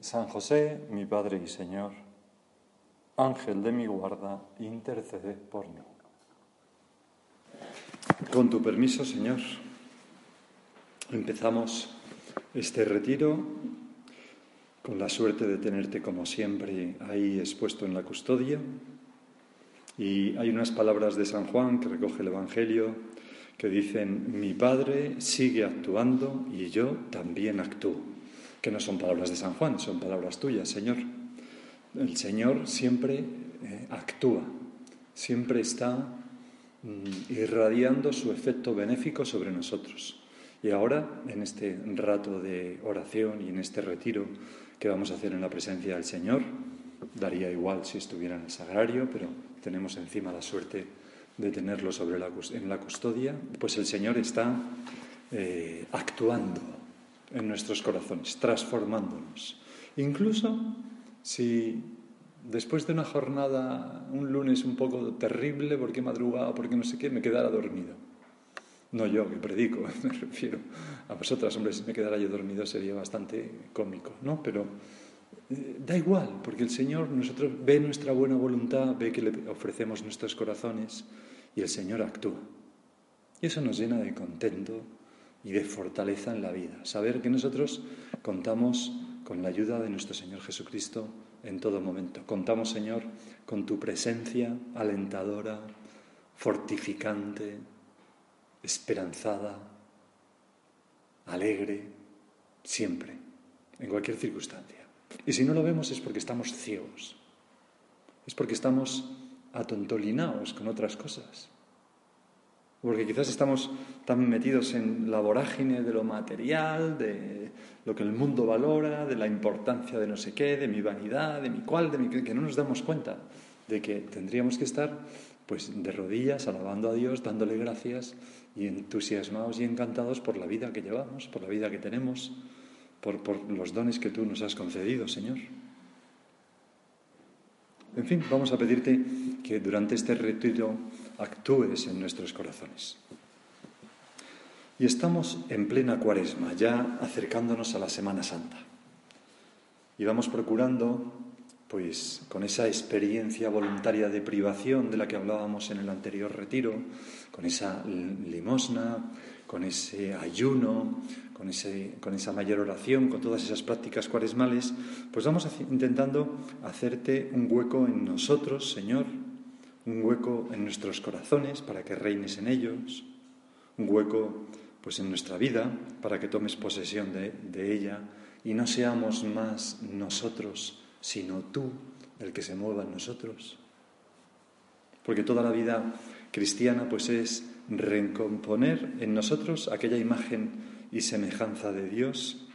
San José, mi Padre y Señor, Ángel de mi guarda, intercede por mí. Con tu permiso, Señor, empezamos este retiro con la suerte de tenerte como siempre ahí expuesto en la custodia. Y hay unas palabras de San Juan que recoge el Evangelio que dicen, mi Padre sigue actuando y yo también actúo que no son palabras de San Juan, son palabras tuyas, Señor. El Señor siempre eh, actúa, siempre está mm, irradiando su efecto benéfico sobre nosotros. Y ahora, en este rato de oración y en este retiro que vamos a hacer en la presencia del Señor, daría igual si estuviera en el sagrario, pero tenemos encima la suerte de tenerlo sobre la, en la custodia, pues el Señor está eh, actuando en nuestros corazones, transformándonos. Incluso si después de una jornada, un lunes un poco terrible, porque he madrugado, porque no sé qué, me quedara dormido. No yo que predico, me refiero a vosotras, hombre, si me quedara yo dormido sería bastante cómico, ¿no? Pero eh, da igual, porque el Señor nosotros ve nuestra buena voluntad, ve que le ofrecemos nuestros corazones y el Señor actúa. Y eso nos llena de contento, y de fortaleza en la vida. Saber que nosotros contamos con la ayuda de nuestro Señor Jesucristo en todo momento. Contamos, Señor, con tu presencia alentadora, fortificante, esperanzada, alegre, siempre, en cualquier circunstancia. Y si no lo vemos es porque estamos ciegos, es porque estamos atontolinados con otras cosas porque quizás estamos tan metidos en la vorágine de lo material, de lo que el mundo valora, de la importancia de no sé qué, de mi vanidad, de mi cual, de mi que no nos damos cuenta de que tendríamos que estar pues de rodillas alabando a Dios, dándole gracias y entusiasmados y encantados por la vida que llevamos, por la vida que tenemos, por, por los dones que tú nos has concedido, Señor. En fin, vamos a pedirte que durante este retiro actúes en nuestros corazones. Y estamos en plena cuaresma, ya acercándonos a la Semana Santa. Y vamos procurando, pues con esa experiencia voluntaria de privación de la que hablábamos en el anterior retiro, con esa limosna, con ese ayuno, con, ese, con esa mayor oración, con todas esas prácticas cuaresmales, pues vamos intentando hacerte un hueco en nosotros, Señor, un hueco en nuestros corazones para que reines en ellos, un hueco pues en nuestra vida para que tomes posesión de, de ella y no seamos más nosotros, sino tú el que se mueva en nosotros. Porque toda la vida cristiana pues es recomponer en nosotros aquella imagen y semejanza de Dios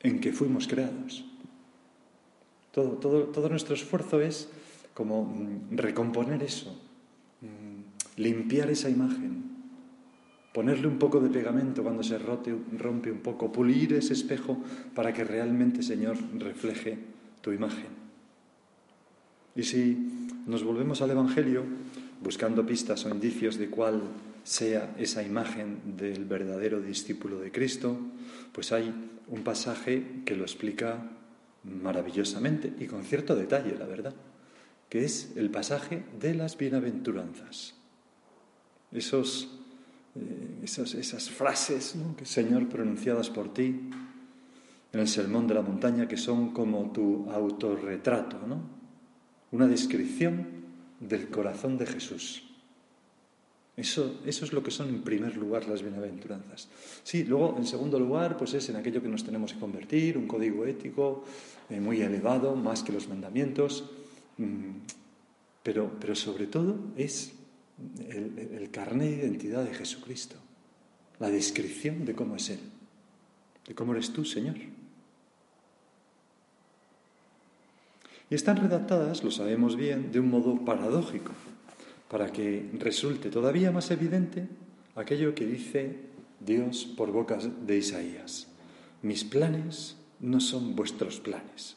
en que fuimos creados. Todo, todo, todo nuestro esfuerzo es como mm, recomponer eso, mm, limpiar esa imagen, ponerle un poco de pegamento cuando se rote, rompe un poco, pulir ese espejo para que realmente, Señor, refleje tu imagen. Y si nos volvemos al Evangelio, buscando pistas o indicios de cuál sea esa imagen del verdadero discípulo de Cristo, pues hay un pasaje que lo explica maravillosamente y con cierto detalle, la verdad que es el pasaje de las bienaventuranzas. Esos, eh, esas, frases, Señor, pronunciadas por ti en el Sermón de la Montaña, que son como tu autorretrato, ¿no? una descripción del corazón de Jesús. Eso, eso, es lo que son en primer lugar las bienaventuranzas. Sí, luego en segundo lugar, pues es en aquello que nos tenemos que convertir, un código ético eh, muy elevado, más que los mandamientos. Mm, pero, pero sobre todo es el, el carné de identidad de Jesucristo, la descripción de cómo es Él, de cómo eres tú, Señor. Y están redactadas, lo sabemos bien, de un modo paradójico, para que resulte todavía más evidente aquello que dice Dios por bocas de Isaías. Mis planes no son vuestros planes,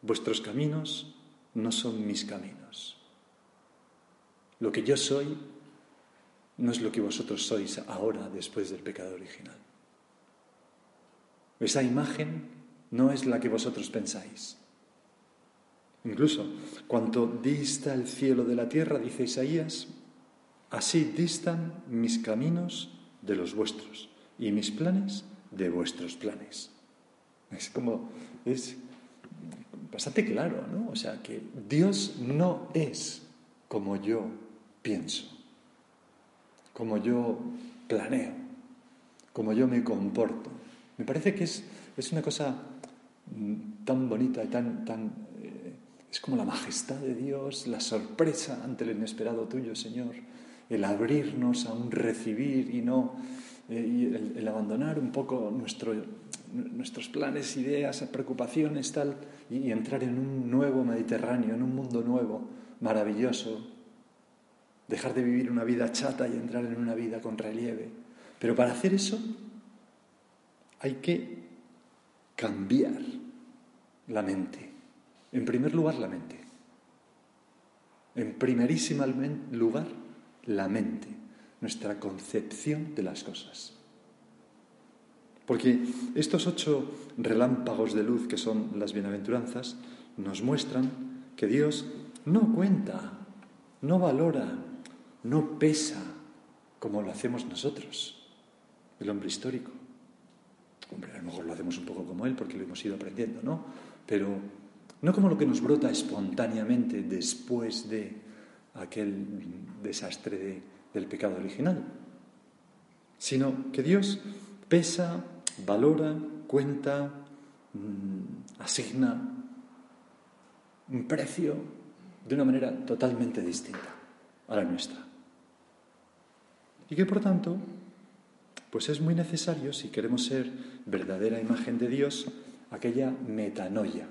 vuestros caminos no son mis caminos. Lo que yo soy no es lo que vosotros sois ahora después del pecado original. Esa imagen no es la que vosotros pensáis. Incluso, cuanto dista el cielo de la tierra, dice Isaías, así distan mis caminos de los vuestros y mis planes de vuestros planes. Es como, es bastante claro, ¿no? O sea, que Dios no es como yo pienso, como yo planeo, como yo me comporto. Me parece que es, es una cosa mm, tan bonita y tan, tan es como la majestad de Dios, la sorpresa ante el inesperado tuyo, Señor, el abrirnos a un recibir y no eh, el, abandonar un poco nuestros planes, ideas, preocupaciones, tal, y, entrar en un nuevo Mediterráneo, en un mundo nuevo, maravilloso. Dejar de vivir una vida chata y entrar en una vida con relieve. Pero para hacer eso hay que cambiar la mente en primer lugar, la mente. En primerísimo lugar, la mente, nuestra concepción de las cosas. Porque estos ocho relámpagos de luz que son las bienaventuranzas nos muestran que Dios no cuenta, no valora, no pesa como lo hacemos nosotros, el hombre histórico. Hombre, a lo mejor lo hacemos un poco como él porque lo hemos ido aprendiendo, ¿no? Pero no como lo que nos brota espontáneamente después de aquel desastre del pecado original, sino que Dios pesa, valora, cuenta, mm, asigna un precio de una manera totalmente distinta a la nuestra. Y que por tanto, pues es muy necesario, si queremos ser verdadera imagen de Dios, aquella metanoia,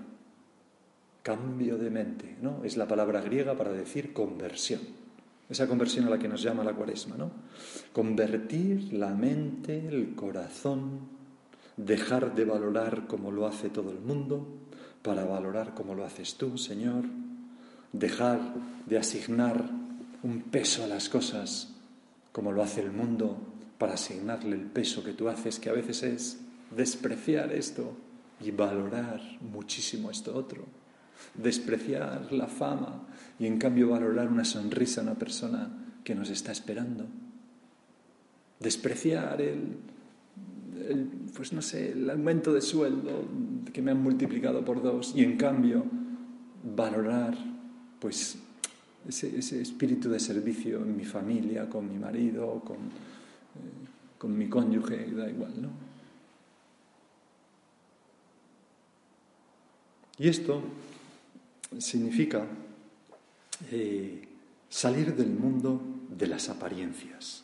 Cambio de mente, ¿no? Es la palabra griega para decir conversión. Esa conversión a la que nos llama la cuaresma, ¿no? Convertir la mente, el corazón, dejar de valorar como lo hace todo el mundo para valorar como lo haces tú, Señor, dejar de asignar un peso a las cosas como lo hace el mundo para asignarle el peso que tú haces, que a veces es despreciar esto y valorar muchísimo esto otro despreciar la fama y en cambio valorar una sonrisa a una persona que nos está esperando. Despreciar el, pues no sé, el aumento de sueldo que me han multiplicado por dos y en cambio valorar pues ese, ese espíritu de servicio en mi familia, con mi marido, con, eh, con mi cónyuge, da igual, ¿no? Y esto significa eh, salir del mundo de las apariencias,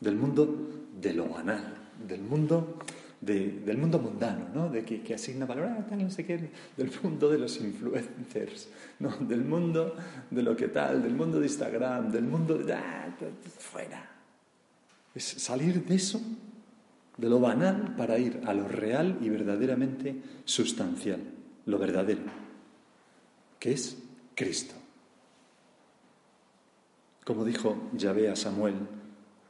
del mundo de lo banal, del mundo, del mundo mundano, ¿no? de que, asigna valor a tal, no sé qué, del mundo de los influencers, ¿no? del mundo de lo que tal, del mundo de Instagram, del mundo de... Ah, fuera. Es salir de eso, de lo banal, para ir a lo real y verdaderamente sustancial, lo verdadero que es Cristo. Como dijo Yahvé a Samuel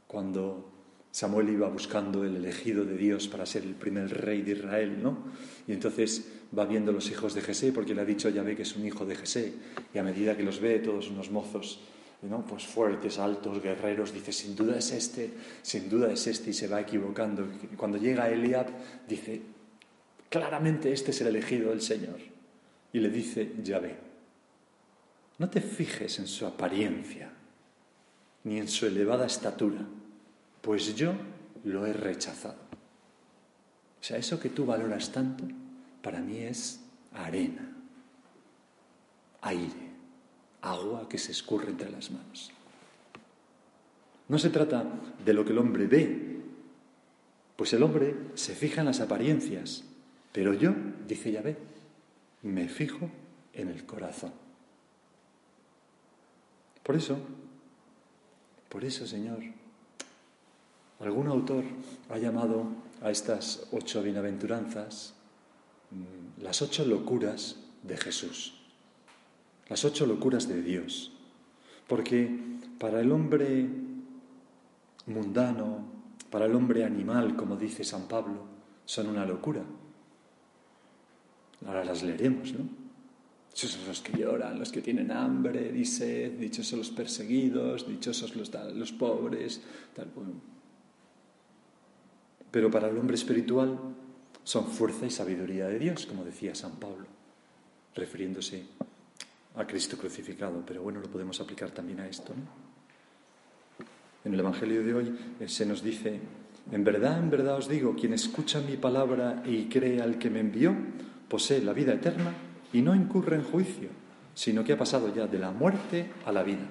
cuando Samuel iba buscando el elegido de Dios para ser el primer rey de Israel, ¿no? Y entonces va viendo los hijos de Jesé, porque le ha dicho Yahvé que es un hijo de Jesé, y a medida que los ve, todos unos mozos, ¿no? Pues fuertes, altos, guerreros, dice, sin duda es este, sin duda es este, y se va equivocando. Cuando llega Eliab, dice, claramente este es el elegido del Señor. Y le dice Yahvé, no te fijes en su apariencia, ni en su elevada estatura, pues yo lo he rechazado. O sea, eso que tú valoras tanto, para mí es arena, aire, agua que se escurre entre las manos. No se trata de lo que el hombre ve, pues el hombre se fija en las apariencias, pero yo, dice Yahvé, me fijo en el corazón. Por eso, por eso, Señor, algún autor ha llamado a estas ocho bienaventuranzas mm, las ocho locuras de Jesús, las ocho locuras de Dios, porque para el hombre mundano, para el hombre animal, como dice San Pablo, son una locura. Ahora las leeremos, ¿no? Dichosos los que lloran, los que tienen hambre sed, dichosos los perseguidos, dichosos los, los pobres, tal. Pero para el hombre espiritual son fuerza y sabiduría de Dios, como decía San Pablo, refiriéndose a Cristo crucificado. Pero bueno, lo podemos aplicar también a esto. En el Evangelio de hoy eh, se nos dice, en verdad, en verdad os digo, quien escucha mi palabra y cree al que me envió, posee la vida eterna y no incurre en juicio, sino que ha pasado ya de la muerte a la vida.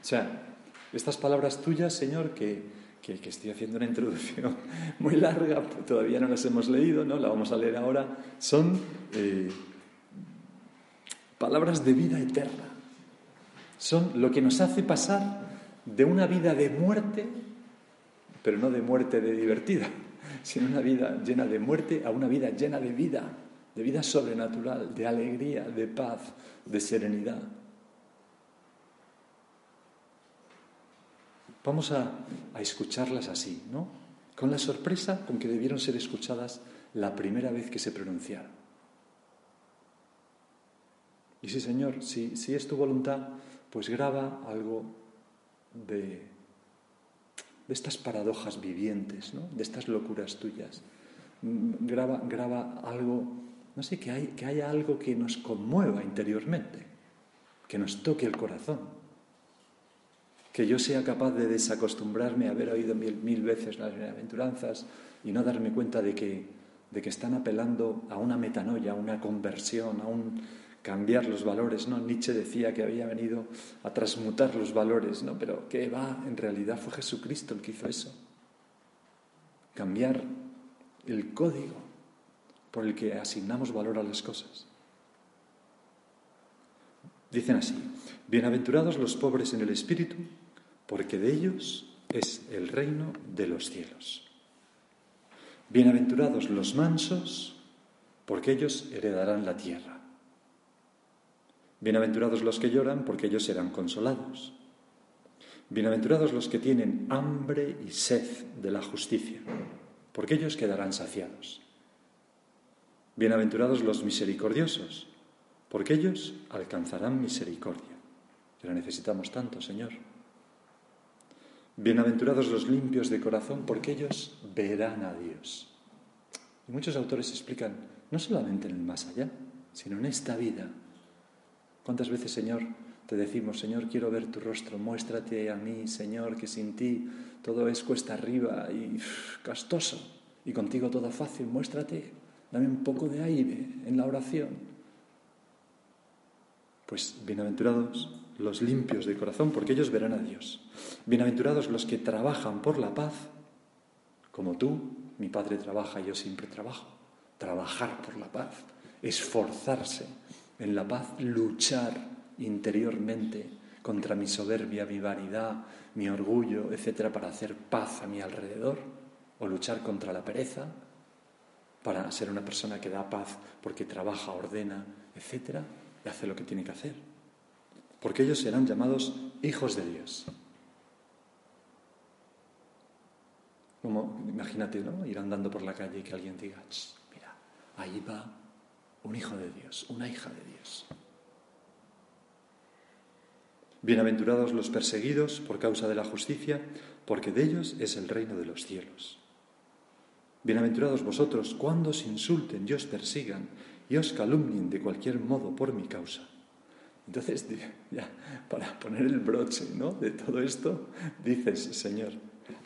O sea, estas palabras tuyas, Señor, que, que, estoy haciendo una introducción muy larga, todavía no las hemos leído, ¿no? La vamos a leer ahora, son eh, palabras de vida eterna. Son lo que nos hace pasar de una vida de muerte, pero no de muerte de divertida, sino una vida llena de muerte a una vida llena de vida, de vida sobrenatural, de alegría, de paz, de serenidad. Vamos a, escucharlas así, ¿no? Con la sorpresa con que debieron ser escuchadas la primera vez que se pronunciaron. Y sí, Señor, si, es tu voluntad, pues graba algo de, estas paradojas vivientes, de estas locuras tuyas. Mm, graba, graba algo, no sé, que, hay, que haya algo que nos conmueva interiormente, que nos toque el corazón, que yo sea capaz de desacostumbrarme a haber oído mil, veces las bienaventuranzas y no darme cuenta de que, de que están apelando a una metanoia, a una conversión, a un cambiar los valores, ¿no? Nietzsche decía que había venido a transmutar los valores, ¿no? Pero que va, en realidad fue Jesucristo el que hizo eso. Cambiar el código por el que asignamos valor a las cosas. Dicen así, bienaventurados los pobres en el espíritu, porque de ellos es el reino de los cielos. Bienaventurados los mansos, porque ellos heredarán la tierra. Bienaventurados los que lloran, porque ellos serán consolados. Bienaventurados los que tienen hambre y sed de la justicia, porque ellos quedarán saciados. Bienaventurados los misericordiosos, porque ellos alcanzarán misericordia. Que la necesitamos tanto, Señor. Bienaventurados los limpios de corazón, porque ellos verán a Dios. Y muchos autores explican, no solamente en el más allá, sino en esta vida, ¿Cuántas veces, Señor, te decimos, Señor, quiero ver tu rostro, muéstrate a mí, Señor, que sin ti todo es cuesta arriba y castoso, y contigo todo fácil, muéstrate, dame un poco de aire en la oración. Pues bienaventurados los limpios de corazón, porque ellos verán a Dios. Bienaventurados los que trabajan por la paz, como tú, mi Padre trabaja, yo siempre trabajo. Trabajar por la paz, esforzarse en la paz luchar interiormente contra mi soberbia, mi vanidad, mi orgullo, etcétera, para hacer paz a mi alrededor, o luchar contra la pereza, para ser una persona que da paz porque trabaja, ordena, etcétera, y hace lo que tiene que hacer. Porque ellos serán llamados hijos de Dios. Imagínate, ¿no? Ir andando por la calle y que alguien diga, mira, ahí va un hijo de Dios, una hija de Dios. Bienaventurados los perseguidos por causa de la justicia, porque de ellos es el reino de los cielos. Bienaventurados vosotros cuando os insulten y os persigan y os calumnien de cualquier modo por mi causa. Entonces, ya, para poner el broche ¿no? de todo esto, dices, Señor,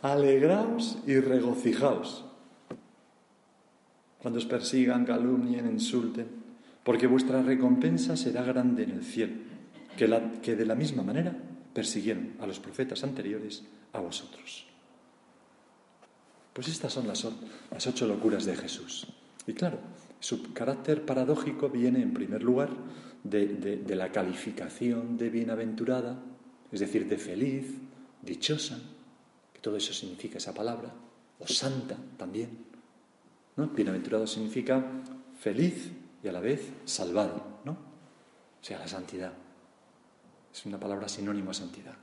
alegraos y regocijaos cuando os persigan, calumnien, insulten, porque vuestra recompensa será grande en el cielo, que, de la misma manera persiguieron a los profetas anteriores a vosotros. Pues estas son las ocho locuras de Jesús. Y claro, Su carácter paradójico viene, en primer lugar, de, la calificación de bienaventurada, es decir, de feliz, dichosa, que todo eso significa esa palabra, o santa también. ¿no? Bienaventurado significa feliz y a la vez salvado, ¿no? O sea, la santidad. Es una palabra sinónimo a santidad.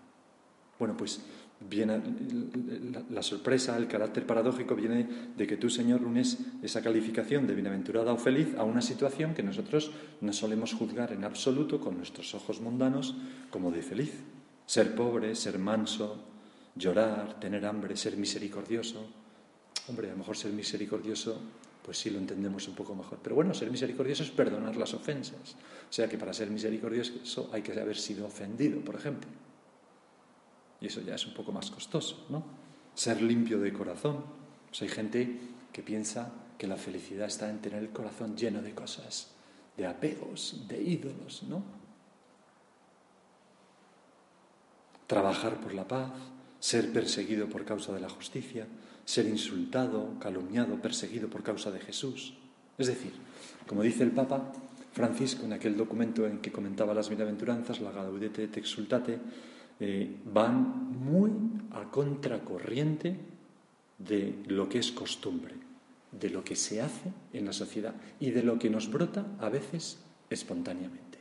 Bueno, pues viene la, sorpresa, el carácter paradójico viene de que tú, Señor, unes esa calificación de bienaventurada o feliz a una situación que nosotros no solemos juzgar en absoluto con nuestros ojos mundanos como de feliz. Ser pobre, ser manso, llorar, tener hambre, ser misericordioso. Hombre, a lo mejor ser misericordioso, pues sí lo entendemos un poco mejor. Pero bueno, ser misericordioso es perdonar las ofensas. O sea que para ser misericordioso hay que haber sido ofendido, por ejemplo. Y eso ya es un poco más costoso, ¿no? Ser limpio de corazón. Pues hay gente que piensa que la felicidad está en tener el corazón lleno de cosas, de apegos, de ídolos, ¿no? Trabajar por la paz, ser perseguido por causa de la justicia, ser insultado, calumniado, perseguido por causa de Jesús. Es decir, como dice el Papa Francisco en aquel documento en que comentaba las bienaventuranzas, la Gaudete et Exultate, eh, van muy a contracorriente de lo que es costumbre, de lo que se hace en la sociedad y de lo que nos brota a veces espontáneamente.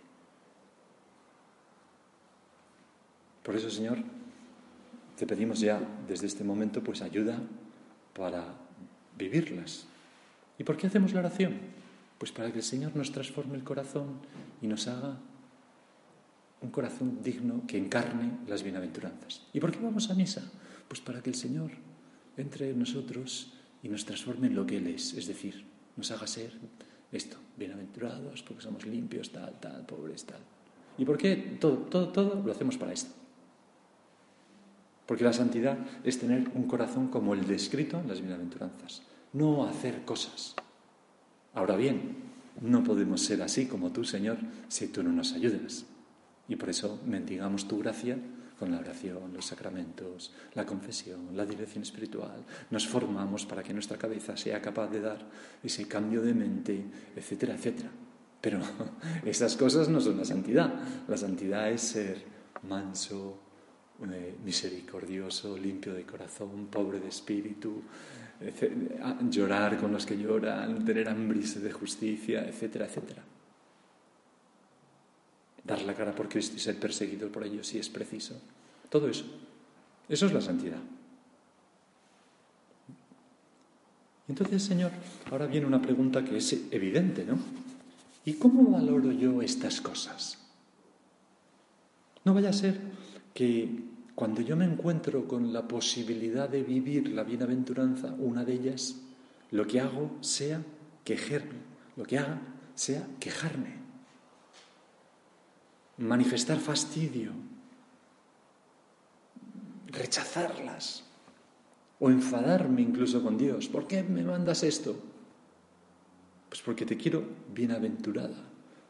Por eso, Señor, te pedimos ya desde este momento pues ayuda para vivirlas. ¿Y por qué hacemos la oración? Pues para que el Señor nos transforme el corazón y nos haga un corazón digno que encarne las bienaventuranzas. ¿Y por qué vamos a misa? Pues para que el Señor entre en nosotros y nos transforme en lo que Él es, es decir, nos haga ser esto, bienaventurados, porque somos limpios, tal, tal, pobres, tal. ¿Y por qué todo, todo, todo lo hacemos para esto? Porque la santidad es tener un corazón como el descrito en las bienaventuranzas, no hacer cosas. Ahora bien, no podemos ser así como tú, Señor, si tú no nos ayudas. Y por eso mendigamos tu gracia con la oración, los sacramentos, la confesión, la dirección espiritual. Nos formamos para que nuestra cabeza sea capaz de dar ese cambio de mente, etcétera, etcétera. Pero esas cosas no son la santidad. La santidad es ser manso, eh, misericordioso, limpio de corazón, pobre de espíritu, llorar con los que lloran, tener hambre de justicia, etcétera, etcétera dar la cara por Cristo y ser perseguido por ellos si es preciso. Todo eso. Eso es la santidad. Entonces, Señor, ahora viene una pregunta que es evidente, ¿no? ¿Y cómo valoro yo estas cosas? No vaya a ser que cuando yo me encuentro con la posibilidad de vivir la bienaventuranza, una de ellas, lo que hago sea quejarme, lo que haga sea quejarme manifestar fastidio, rechazarlas o enfadarme incluso con Dios. ¿Por qué me mandas esto? Pues porque te quiero bienaventurada,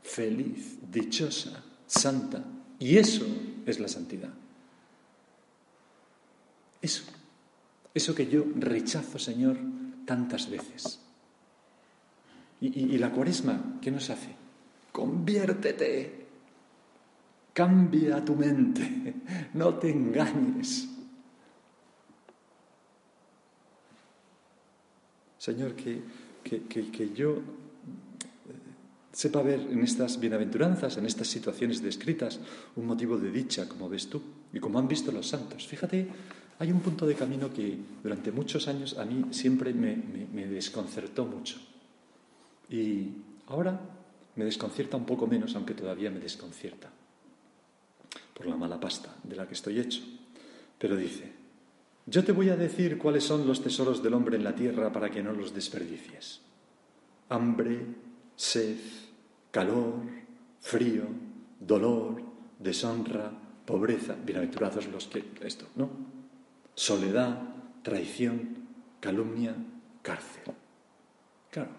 feliz, dichosa, santa. Y eso es la santidad. Eso. Eso que yo rechazo, Señor, tantas veces. Y, la cuaresma, ¿qué nos hace? Conviértete, Cambia tu mente, no te engañes. Señor, que, que, yo sepa ver en estas bienaventuranzas, en estas situaciones descritas, un motivo de dicha, como ves tú, y como han visto los santos. Fíjate, hay un punto de camino que durante muchos años a mí siempre me desconcertó mucho. Y ahora me desconcierta un poco menos, aunque todavía me desconcierta por la mala pasta de la que estoy hecho. Pero dice, yo te voy a decir cuáles son los tesoros del hombre en la tierra para que no los desperdicies. Hambre, sed, calor, frío, dolor, deshonra, pobreza, bienaventurados los que esto, ¿no? Soledad, traición, calumnia, cárcel. Claro,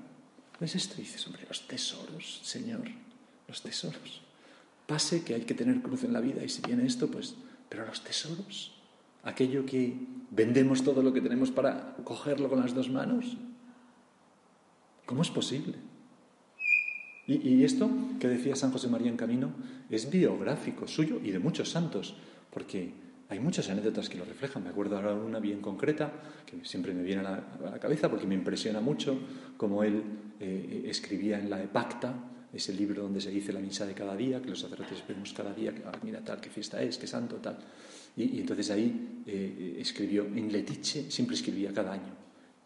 ¿ves esto? Y dices, hombre, los tesoros, Señor, los tesoros pase que hay que tener cruz en la vida y si viene esto, pues, pero los tesoros, aquello que vendemos todo lo que tenemos para cogerlo con las dos manos, ¿cómo es posible? Y, esto que decía San José María en Camino es biográfico suyo y de muchos santos, porque hay muchas anécdotas que lo reflejan. Me acuerdo ahora una bien concreta, que siempre me viene a la, cabeza porque me impresiona mucho, como él eh, escribía en la Epacta, ese libro donde se dice la misa de cada día, que los sacerdotes vemos cada día, que ah, mira tal, qué fiesta es, qué santo, tal. Y, entonces ahí eh, escribió, en letiche, siempre escribía cada año,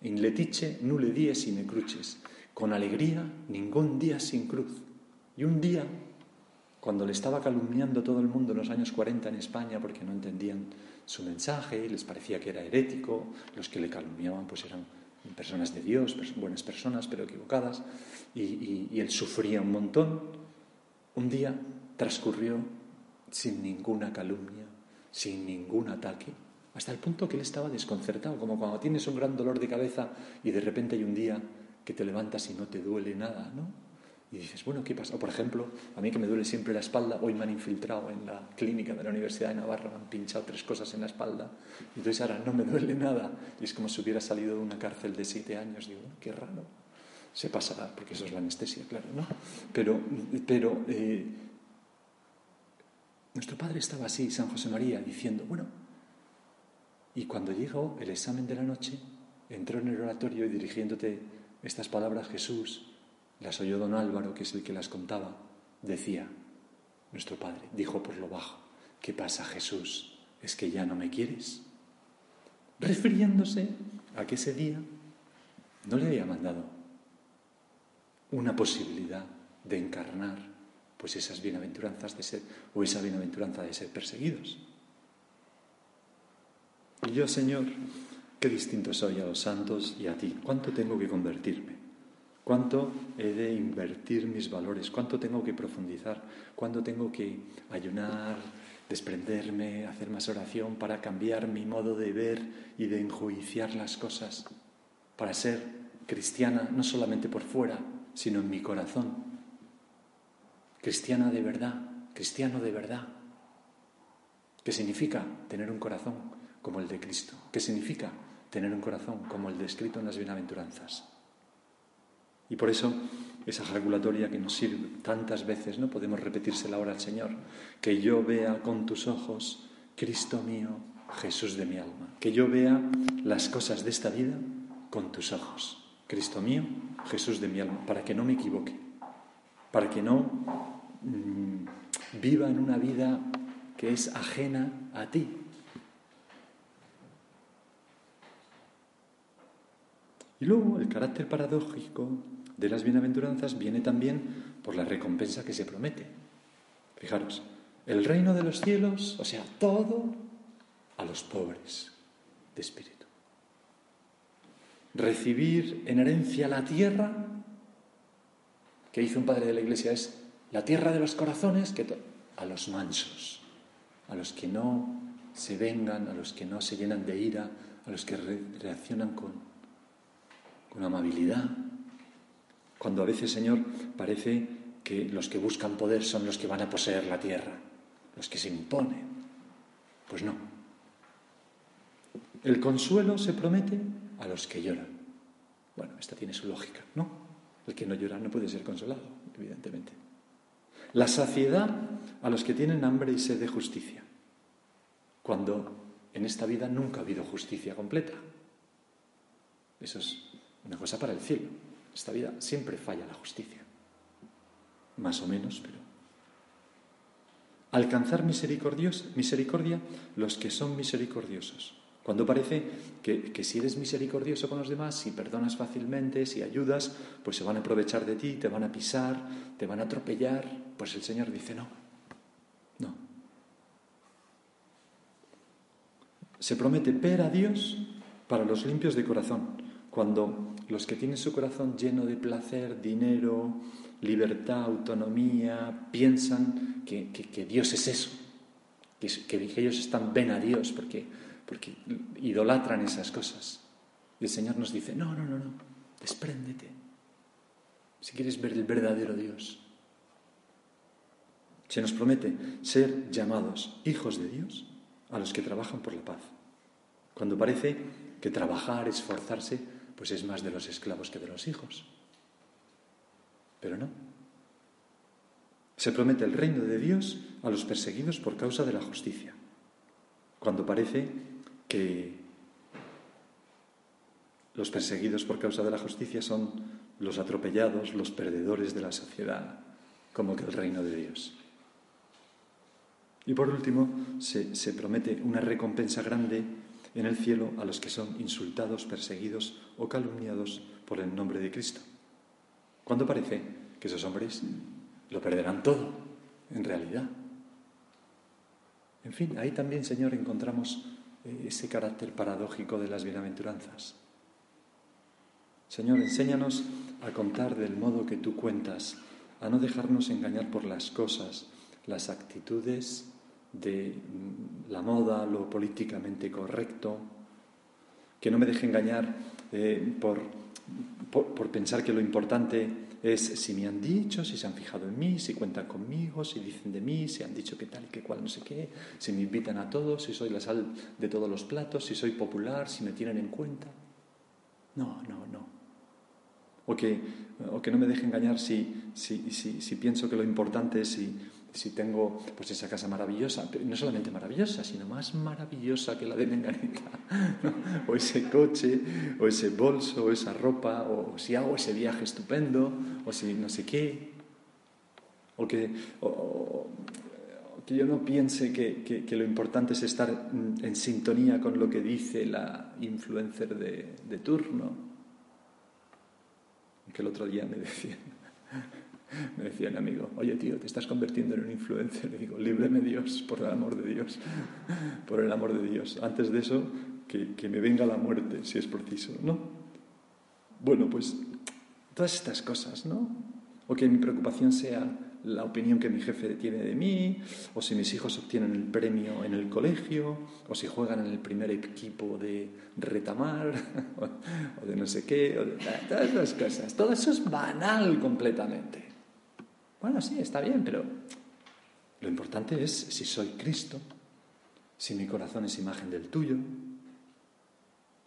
en letiche nulle die sine cruces, con alegría ningún día sin cruz. Y un día, cuando le estaba calumniando todo el mundo en los años 40 en España porque no entendían su mensaje, les parecía que era herético, los que le calumniaban pues eran personas de Dios, buenas personas pero equivocadas, y, él sufría un montón, un día transcurrió sin ninguna calumnia, sin ningún ataque, hasta el punto que él estaba desconcertado, como cuando tienes un gran dolor de cabeza y de repente hay un día que te levantas y no te duele nada, ¿no? Y dices, bueno, ¿qué pasa? O por ejemplo, a mí que me duele siempre la espalda, hoy me han infiltrado en la clínica de la Universidad de Navarra, me han pinchado tres cosas en la espalda, y entonces ahora no me duele nada. Y es como si hubiera salido de una cárcel de siete años. Digo, qué raro. Se pasará, porque eso es la anestesia, claro, ¿no? Pero, pero eh, nuestro padre estaba así, San José María, diciendo, bueno, y cuando llegó el examen de la noche, entró en el oratorio y dirigiéndote estas palabras Jesús las oyó don Álvaro, que es el que las contaba. Decía, nuestro Padre, dijo por lo bajo, ¿qué pasa Jesús? ¿Es que ya no me quieres? Refiriéndose a que ese día no le había mandado una posibilidad de encarnar pues esas bienaventuranzas de ser o esa bienaventuranza de ser perseguidos. Y yo, Señor, qué distinto soy a los santos y a ti. ¿Cuánto tengo que convertirme? ¿Cuánto he de invertir mis valores? ¿Cuánto tengo que profundizar? ¿Cuánto tengo que ayunar, desprenderme, hacer más oración para cambiar mi modo de ver y de enjuiciar las cosas? Para ser cristiana no solamente por fuera, sino en mi corazón. Cristiana de verdad, cristiano de verdad. ¿Qué significa tener un corazón como el de Cristo? ¿Qué significa tener un corazón como el descrito en las bienaventuranzas? Y por eso esa jaculatoria que nos sirve tantas veces, ¿no? Podemos repetírsela ahora al Señor. Que yo vea con tus ojos, Cristo mío, Jesús de mi alma. Que yo vea las cosas de esta vida con tus ojos. Cristo mío, Jesús de mi alma. Para que no me equivoque. Para que no mm, viva en una vida que es ajena a ti. Y luego el carácter paradójico de las bienaventuranzas viene también por la recompensa que se promete. Fijaros, el reino de los cielos, o sea, todo a los pobres de espíritu. Recibir en herencia la tierra, que hizo un padre de la iglesia, es la tierra de los corazones, que a los mansos, a los que no se vengan, a los que no se llenan de ira, a los que reaccionan con, con amabilidad, cuando a veces, Señor, parece que los que buscan poder son los que van a poseer la tierra, los que se imponen. Pues no. El consuelo se promete a los que lloran. Bueno, esta tiene su lógica, ¿no? El que no llora no puede ser consolado, evidentemente. La saciedad a los que tienen hambre y sed de justicia, cuando en esta vida nunca ha habido justicia completa. Eso es una cosa para el cielo. Esta vida siempre falla la justicia. Más o menos, pero. Alcanzar misericordia los que son misericordiosos. Cuando parece que, que, si eres misericordioso con los demás, si perdonas fácilmente, si ayudas, pues se van a aprovechar de ti, te van a pisar, te van a atropellar, pues el Señor dice no, no. Se promete ver a Dios para los limpios de corazón, cuando los que tienen su corazón lleno de placer, dinero, libertad, autonomía, piensan que, Dios es eso, que, ellos están ven a Dios porque, porque idolatran esas cosas. Y el Señor nos dice, no, no, no, no, despréndete. Si quieres ver el verdadero Dios. Se nos promete ser llamados hijos de Dios a los que trabajan por la paz. Cuando parece que trabajar, esforzarse, pues es más de los esclavos que de los hijos. Pero no. Se promete el reino de Dios a los perseguidos por causa de la justicia, cuando parece que los perseguidos por causa de la justicia son los atropellados, los perdedores de la sociedad, como que el reino de Dios. Y por último, se, se, promete una recompensa grande en el cielo a los que son insultados, perseguidos o calumniados por el nombre de Cristo. Cuando parece que esos hombres lo perderán todo, en realidad. En fin, ahí también, Señor, encontramos eh, ese carácter paradójico de las bienaventuranzas. Señor, enséñanos a contar del modo que tú cuentas, a no dejarnos engañar por las cosas, las actitudes de la moda, lo políticamente correcto, que no me deje engañar eh, por, por pensar que lo importante es si me han dicho, si se han fijado en mí, si cuentan conmigo, si dicen de mí, si han dicho que tal y que cual, no sé qué, si me invitan a todos, si soy la sal de todos los platos, si soy popular, si me tienen en cuenta. No, no, no. O que, o que no me deje engañar si, si, si, si pienso que lo importante es si si tengo pues esa casa maravillosa, no solamente maravillosa, sino más maravillosa que la de Menganita, o ese coche, o ese bolso, o esa ropa, o si hago ese viaje estupendo, o si no sé qué, o que, que yo no piense que, que, lo importante es estar en sintonía con lo que dice la influencer de, de turno, que el otro día me decían me decía un amigo, oye tío, te estás convirtiendo en un influencer. Le digo, líbreme Dios, por el amor de Dios, por el amor de Dios. Antes de eso, que, que me venga la muerte, si es preciso, ¿no? Bueno, pues todas estas cosas, ¿no? O que mi preocupación sea la opinión que mi jefe tiene de mí, o si mis hijos obtienen el premio en el colegio, o si juegan en el primer equipo de retamar, o de no sé qué, o de todas esas cosas. Todo eso es banal completamente. Bueno, sí, está bien, pero lo importante es si soy Cristo, si mi corazón es imagen del tuyo,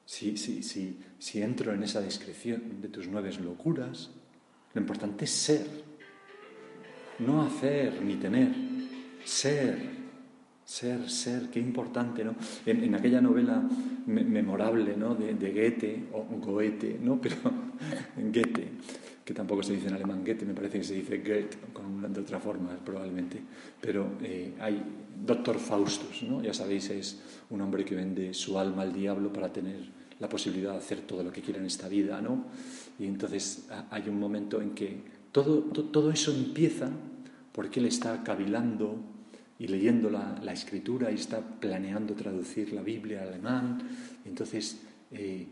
si, si, si, si entro en esa descripción de tus nueve locuras. Lo importante es ser, no hacer ni tener, ser. Ser, ser, qué importante, ¿no? En, aquella novela memorable, ¿no? De, de, Goethe, o Goethe, ¿no? Pero en Goethe, que tampoco se dice en alemán Goethe, me parece que se dice Goethe, con, de otra forma probablemente, pero eh, hay Doctor Faustus, ¿no? ya sabéis, es un hombre que vende su alma al diablo para tener la posibilidad de hacer todo lo que quiera en esta vida, ¿no? Y entonces hay un momento en que todo, todo eso empieza porque él está cavilando y leyendo la, la, escritura y está planeando traducir la Biblia al alemán, entonces... Eh,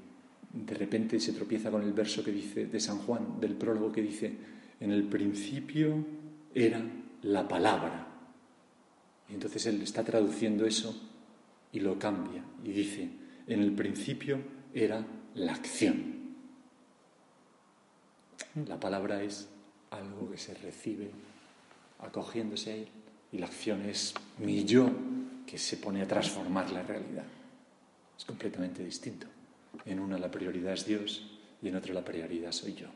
de repente se tropieza con el verso que dice de San Juan, del prólogo que dice, en el principio era la palabra. Y entonces él está traduciendo eso y lo cambia y dice, en el principio era la acción. La palabra es algo que se recibe acogiéndose a él y la acción es mi yo que se pone a transformar la realidad. Es completamente distinto. En una la prioridad es Dios y en otra la prioridad soy yo.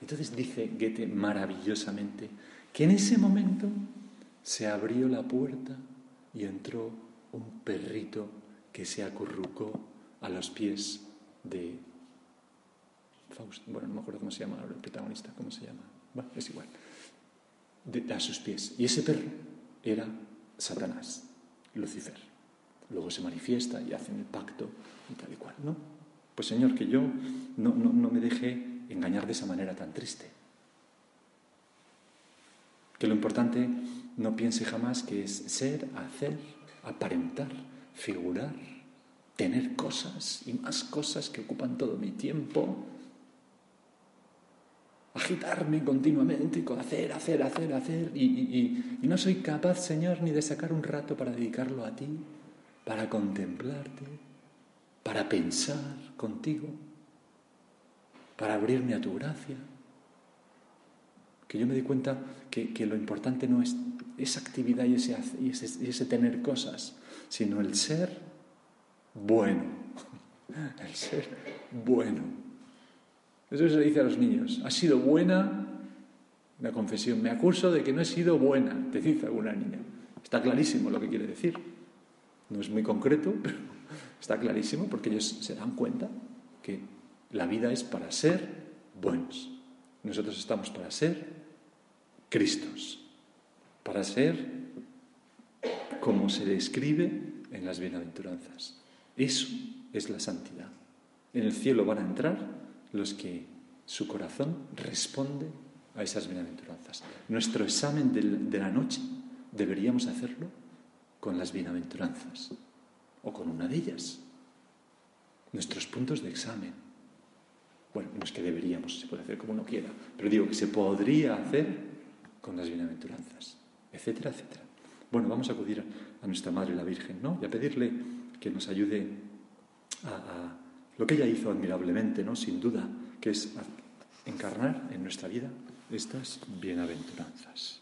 Entonces dice Goethe maravillosamente que en ese momento se abrió la puerta y entró un perrito que se acurrucó a los pies de Faust, bueno, no me acuerdo cómo se llama el protagonista, ¿cómo se llama? Bueno, es igual. a sus pies. Y ese perro era Satanás, Lucifer. Luego se manifiesta y hacen el pacto y tal y cual, ¿no? Pues Señor, que yo no, no, me deje engañar de esa manera tan triste. Que lo importante no piense jamás que es ser, hacer, aparentar, figurar, tener cosas y más cosas que ocupan todo mi tiempo, agitarme continuamente con hacer, hacer, hacer, hacer, y, y, no soy capaz, Señor, ni de sacar un rato para dedicarlo a ti, para contemplarte, para pensar contigo, para abrirme a tu gracia. Que yo me di cuenta que, lo importante no es esa actividad y ese, y tener cosas, sino el ser bueno. El ser bueno. Eso se dice a los niños. ¿Has sido buena? una confesión. Me acuso de que no he sido buena, te dice alguna niña. Está clarísimo lo que quiere decir. No es muy concreto, pero está clarísimo porque ellos se dan cuenta que la vida es para ser buenos. Nosotros estamos para ser Cristos, para ser como se describe en las bienaventuranzas. Eso es la santidad. En el cielo van a entrar los que su corazón responde a esas bienaventuranzas. Nuestro examen de la noche deberíamos hacerlo con las bienaventuranzas o con una de ellas. Nuestros puntos de examen. Bueno, no es que deberíamos, se puede hacer como uno quiera, pero digo que se podría hacer con las bienaventuranzas, etcétera, etcétera. Bueno, vamos a acudir a nuestra Madre la Virgen, ¿no? Y a pedirle que nos ayude a, lo que ella hizo admirablemente, ¿no? Sin duda, que es encarnar en nuestra vida estas bienaventuranzas.